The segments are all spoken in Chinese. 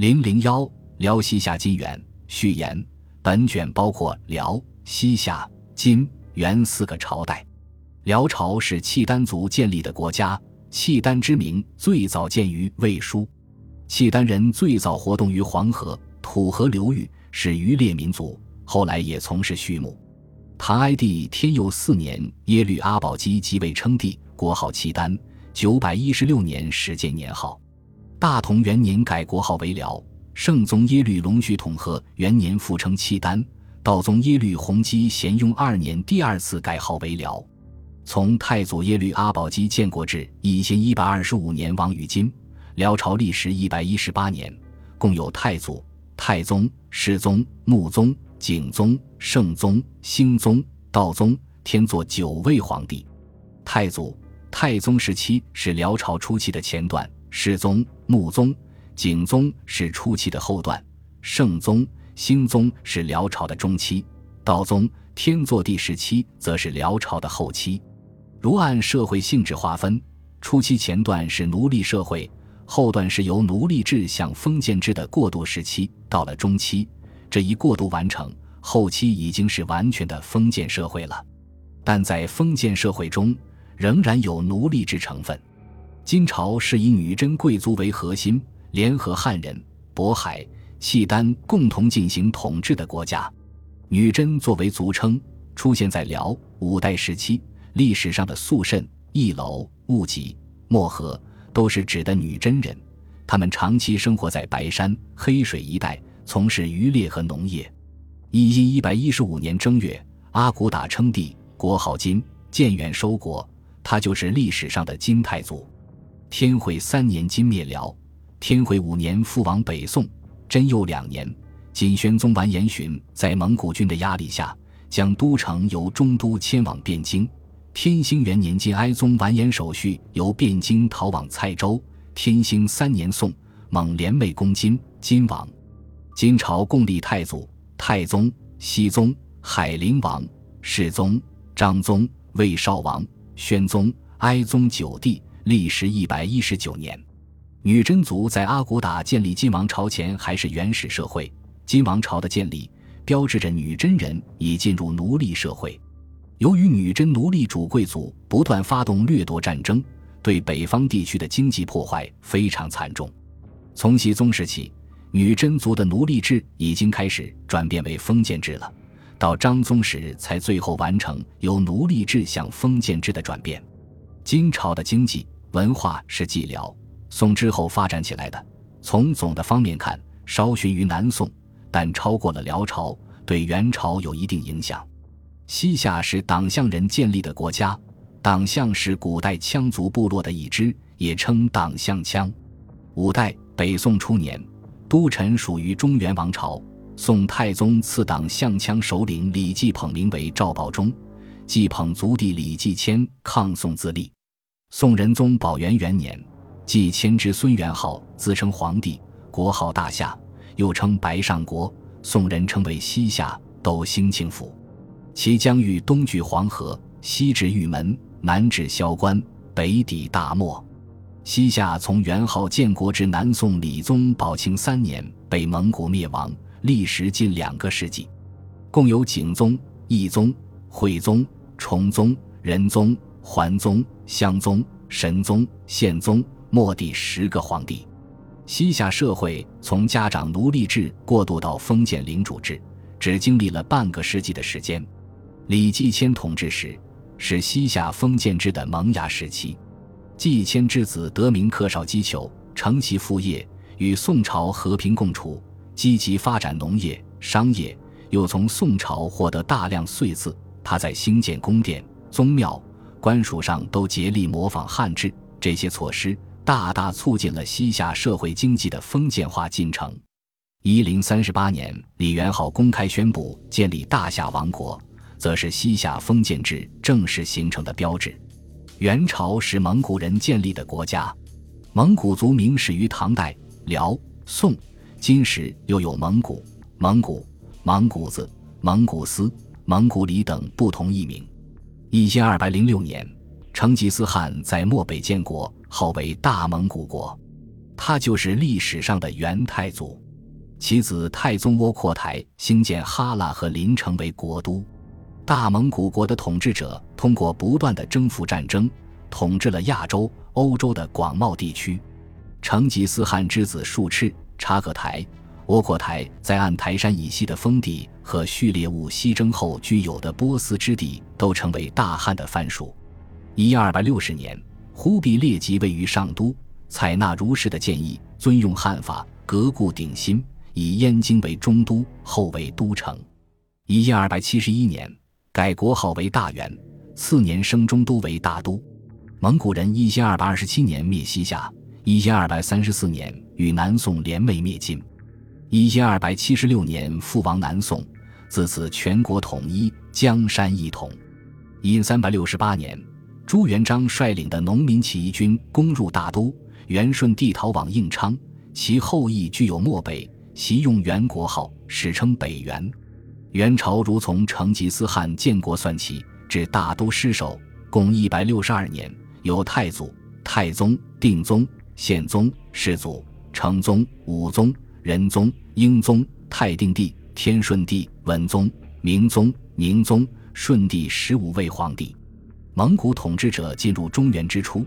零零幺辽西夏金元序言。本卷包括辽、西夏、金、元四个朝代。辽朝是契丹族建立的国家，契丹之名最早见于《魏书》。契丹人最早活动于黄河、土河流域，是渔猎民族，后来也从事畜牧。唐哀帝天佑四年，耶律阿保机即位称帝，国号契丹。九百一十六年始建年号。大同元年改国号为辽。圣宗耶律隆绪统和元年复称契丹。道宗耶律洪基咸雍二年第二次改号为辽。从太祖耶律阿保机建国至一千一百二十五年亡于今，辽朝历时一百一十八年，共有太祖、太宗、世宗、穆宗、景宗、圣宗、兴宗、道宗、天祚九位皇帝。太祖、太宗时期是辽朝初期的前段，世宗、穆宗。景宗是初期的后段，圣宗、兴宗是辽朝的中期，道宗、天祚帝时期则是辽朝的后期。如按社会性质划分，初期前段是奴隶社会，后段是由奴隶制向封建制的过渡时期。到了中期，这一过渡完成，后期已经是完全的封建社会了。但在封建社会中，仍然有奴隶制成分。金朝是以女真贵族为核心。联合汉人、渤海、契丹共同进行统治的国家，女真作为族称出现在辽、五代时期。历史上的肃慎、义楼、务济、漠河都是指的女真人，他们长期生活在白山、黑水一带，从事渔猎和农业。一一一百一十五年正月，阿骨打称帝，国号金，建元收国，他就是历史上的金太祖。天会三年，金灭辽。天会五年，复往北宋。贞佑两年，金宣宗完颜询在蒙古军的压力下，将都城由中都迁往汴京。天兴元年，金哀宗完颜守绪由汴京逃往蔡州。天兴三年，宋蒙联袂攻金，金王。金朝共立太祖、太宗、熙宗、海陵王、世宗、章宗、魏少王、宣宗、哀宗九帝，历时一百一十九年。女真族在阿骨打建立金王朝前还是原始社会，金王朝的建立标志着女真人已进入奴隶社会。由于女真奴隶主贵族不断发动掠夺战争，对北方地区的经济破坏非常惨重。从熹宗时起，女真族的奴隶制已经开始转变为封建制了，到张宗时才最后完成由奴隶制向封建制的转变。金朝的经济文化是继辽。宋之后发展起来的，从总的方面看，稍逊于南宋，但超过了辽朝，对元朝有一定影响。西夏是党项人建立的国家，党项是古代羌族部落的一支，也称党项羌。五代北宋初年，都城属于中原王朝，宋太宗赐党项羌首领李继捧名为赵保忠，继捧族弟李继迁抗宋自立。宋仁宗宝元元年。继迁之孙元昊自称皇帝，国号大夏，又称白上国。宋人称为西夏，斗兴庆府。其疆域东距黄河，西至玉门，南至萧关，北抵大漠。西夏从元昊建国至南宋理宗宝庆三年被蒙古灭亡，历时近两个世纪。共有景宗、懿宗、惠宗、崇宗、仁宗、桓宗、襄宗、神宗、宪宗。末帝十个皇帝，西夏社会从家长奴隶制过渡到封建领主制，只经历了半个世纪的时间。李继迁统治时，是西夏封建制的萌芽时期。继迁之子得名克绍箕裘，承袭父业，与宋朝和平共处，积极发展农业、商业，又从宋朝获得大量岁赐。他在兴建宫殿、宗庙、官署上都竭力模仿汉制，这些措施。大大促进了西夏社会经济的封建化进程。一零三十八年，李元昊公开宣布建立大夏王国，则是西夏封建制正式形成的标志。元朝是蒙古人建立的国家，蒙古族名始于唐代、辽、宋、金时，又有蒙古、蒙古、蒙古子、蒙古斯、蒙古里等不同译名。一千二百零六年，成吉思汗在漠北建国。号为大蒙古国，他就是历史上的元太祖。其子太宗窝阔台兴建哈拉和临城为国都。大蒙古国的统治者通过不断的征服战争，统治了亚洲、欧洲的广袤地区。成吉思汗之子术赤、察合台、窝阔台在按台山以西的封地和序列物西征后具有的波斯之地，都成为大汉的藩属。一二百六十年，忽必烈即位于上都，采纳儒士的建议，尊用汉法，革故鼎新，以燕京为中都，后为都城。一二百七十一年，改国号为大元，次年升中都为大都。蒙古人一千二百二十七年灭西夏。一千二百三十四年，与南宋联袂灭晋。一千二百七十六年，复亡南宋，自此全国统一，江山一统。因三百六十八年，朱元璋率领的农民起义军攻入大都，元顺帝逃往应昌，其后裔具有漠北，习用元国号，史称北元。元朝如从成吉思汗建国算起，至大都失守，共一百六十二年，有太祖、太宗、定宗。宪宗、世祖、成宗、武宗、仁宗、英宗、太定帝、天顺帝、文宗、明宗、宁宗、顺帝十五位皇帝。蒙古统治者进入中原之初，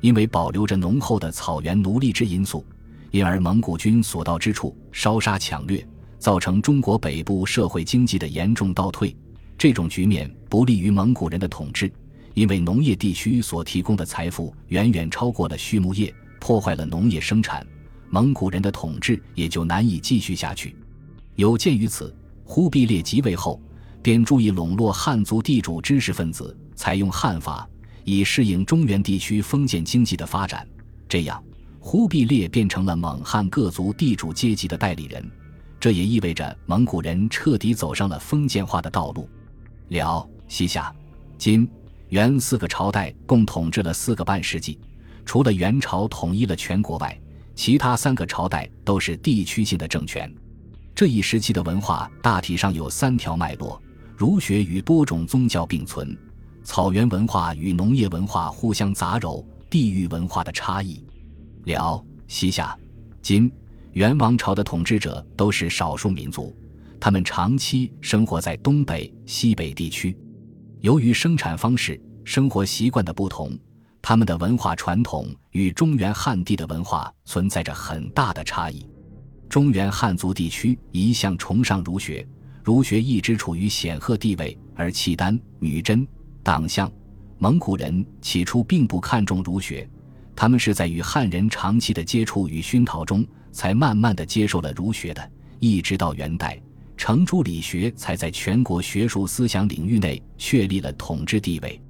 因为保留着浓厚的草原奴隶制因素，因而蒙古军所到之处烧杀抢掠，造成中国北部社会经济的严重倒退。这种局面不利于蒙古人的统治，因为农业地区所提供的财富远远超过了畜牧业。破坏了农业生产，蒙古人的统治也就难以继续下去。有鉴于此，忽必烈即位后，便注意笼络汉族地主知识分子，采用汉法，以适应中原地区封建经济的发展。这样，忽必烈变成了蒙汉各族地主阶级的代理人。这也意味着蒙古人彻底走上了封建化的道路。辽、西夏、金、元四个朝代共统治了四个半世纪。除了元朝统一了全国外，其他三个朝代都是地区性的政权。这一时期的文化大体上有三条脉络：儒学与多种宗教并存，草原文化与农业文化互相杂糅，地域文化的差异。辽、西夏、金、元王朝的统治者都是少数民族，他们长期生活在东北、西北地区，由于生产方式、生活习惯的不同。他们的文化传统与中原汉地的文化存在着很大的差异。中原汉族地区一向崇尚儒学，儒学一直处于显赫地位，而契丹、女真、党项、蒙古人起初并不看重儒学，他们是在与汉人长期的接触与熏陶中，才慢慢的接受了儒学的。一直到元代，程朱理学才在全国学术思想领域内确立了统治地位。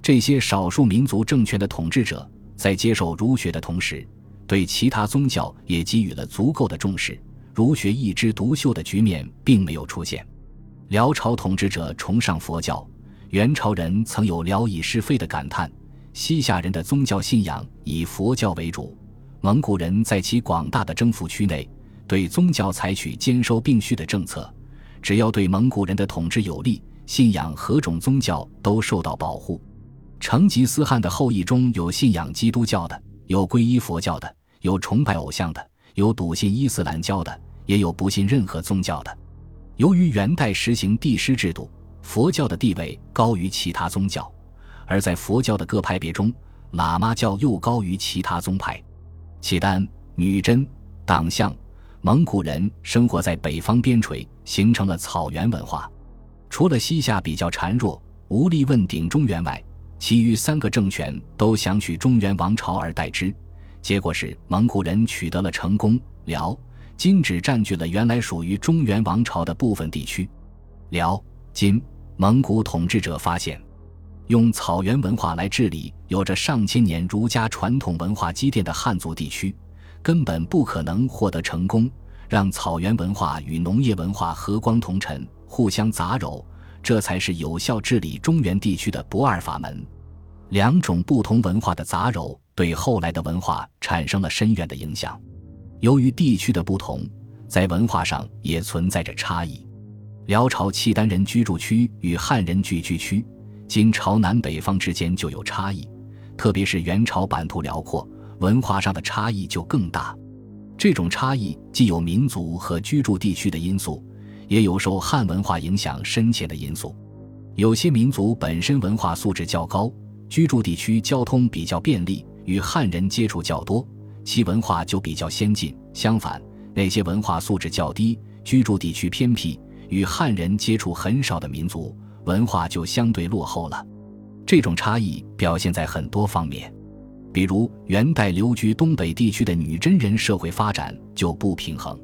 这些少数民族政权的统治者在接受儒学的同时，对其他宗教也给予了足够的重视。儒学一枝独秀的局面并没有出现。辽朝统治者崇尚佛教，元朝人曾有辽以是非的感叹。西夏人的宗教信仰以佛教为主。蒙古人在其广大的征服区内，对宗教采取兼收并蓄的政策，只要对蒙古人的统治有利，信仰何种宗教都受到保护。成吉思汗的后裔中有信仰基督教的，有皈依佛教的，有崇拜偶像的，有笃信伊斯兰教的，也有不信任何宗教的。由于元代实行帝师制度，佛教的地位高于其他宗教，而在佛教的各派别中，喇嘛教又高于其他宗派。契丹、女真、党项、蒙古人生活在北方边陲，形成了草原文化。除了西夏比较孱弱，无力问鼎中原外，其余三个政权都想取中原王朝而代之，结果是蒙古人取得了成功。辽、金只占据了原来属于中原王朝的部分地区。辽、金蒙古统治者发现，用草原文化来治理有着上千年儒家传统文化积淀的汉族地区，根本不可能获得成功。让草原文化与农业文化和光同尘，互相杂糅。这才是有效治理中原地区的不二法门。两种不同文化的杂糅，对后来的文化产生了深远的影响。由于地区的不同，在文化上也存在着差异。辽朝契丹人居住区与汉人聚居区，今朝南北方之间就有差异，特别是元朝版图辽阔，文化上的差异就更大。这种差异既有民族和居住地区的因素，也有受汉文化影响深浅的因素。有些民族本身文化素质较高，居住地区交通比较便利，与汉人接触较多，其文化就比较先进。相反，那些文化素质较低、居住地区偏僻、与汉人接触很少的民族，文化就相对落后了。这种差异表现在很多方面。比如元代流居东北地区的女真人社会发展就不平衡，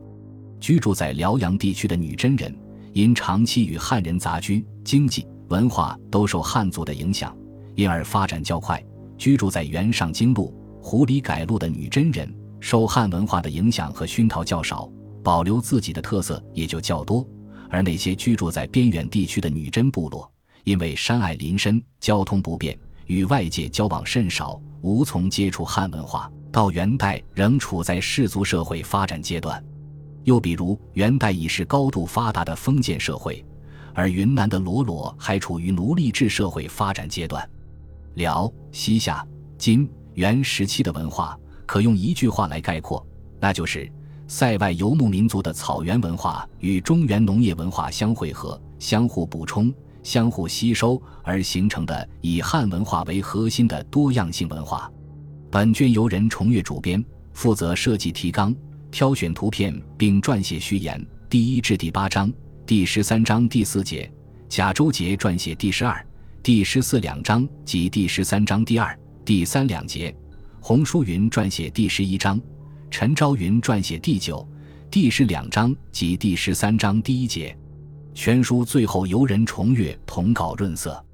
居住在辽阳地区的女真人因长期与汉人杂居，经济文化都受汉族的影响，因而发展较快；居住在原上京路、湖里改路的女真人受汉文化的影响和熏陶较少，保留自己的特色也就较多；而那些居住在边远地区的女真部落，因为山隘林深，交通不便，与外界交往甚少。无从接触汉文化，到元代仍处在氏族社会发展阶段。又比如元代已是高度发达的封建社会，而云南的罗罗还处于奴隶制社会发展阶段。辽、西夏、金、元时期的文化可用一句话来概括，那就是塞外游牧民族的草原文化与中原农业文化相汇合、相互补充。相互吸收而形成的以汉文化为核心的多样性文化。本卷由人重阅主编，负责设计提纲、挑选图片并撰写序言。第一至第八章、第十三章第四节，贾周杰撰写第十二、第十四两章及第十三章第二、第三两节，洪淑云撰写第十一章，陈昭云撰写第九、第十两章及第十三章第一节。全书最后由人重阅，同稿润色。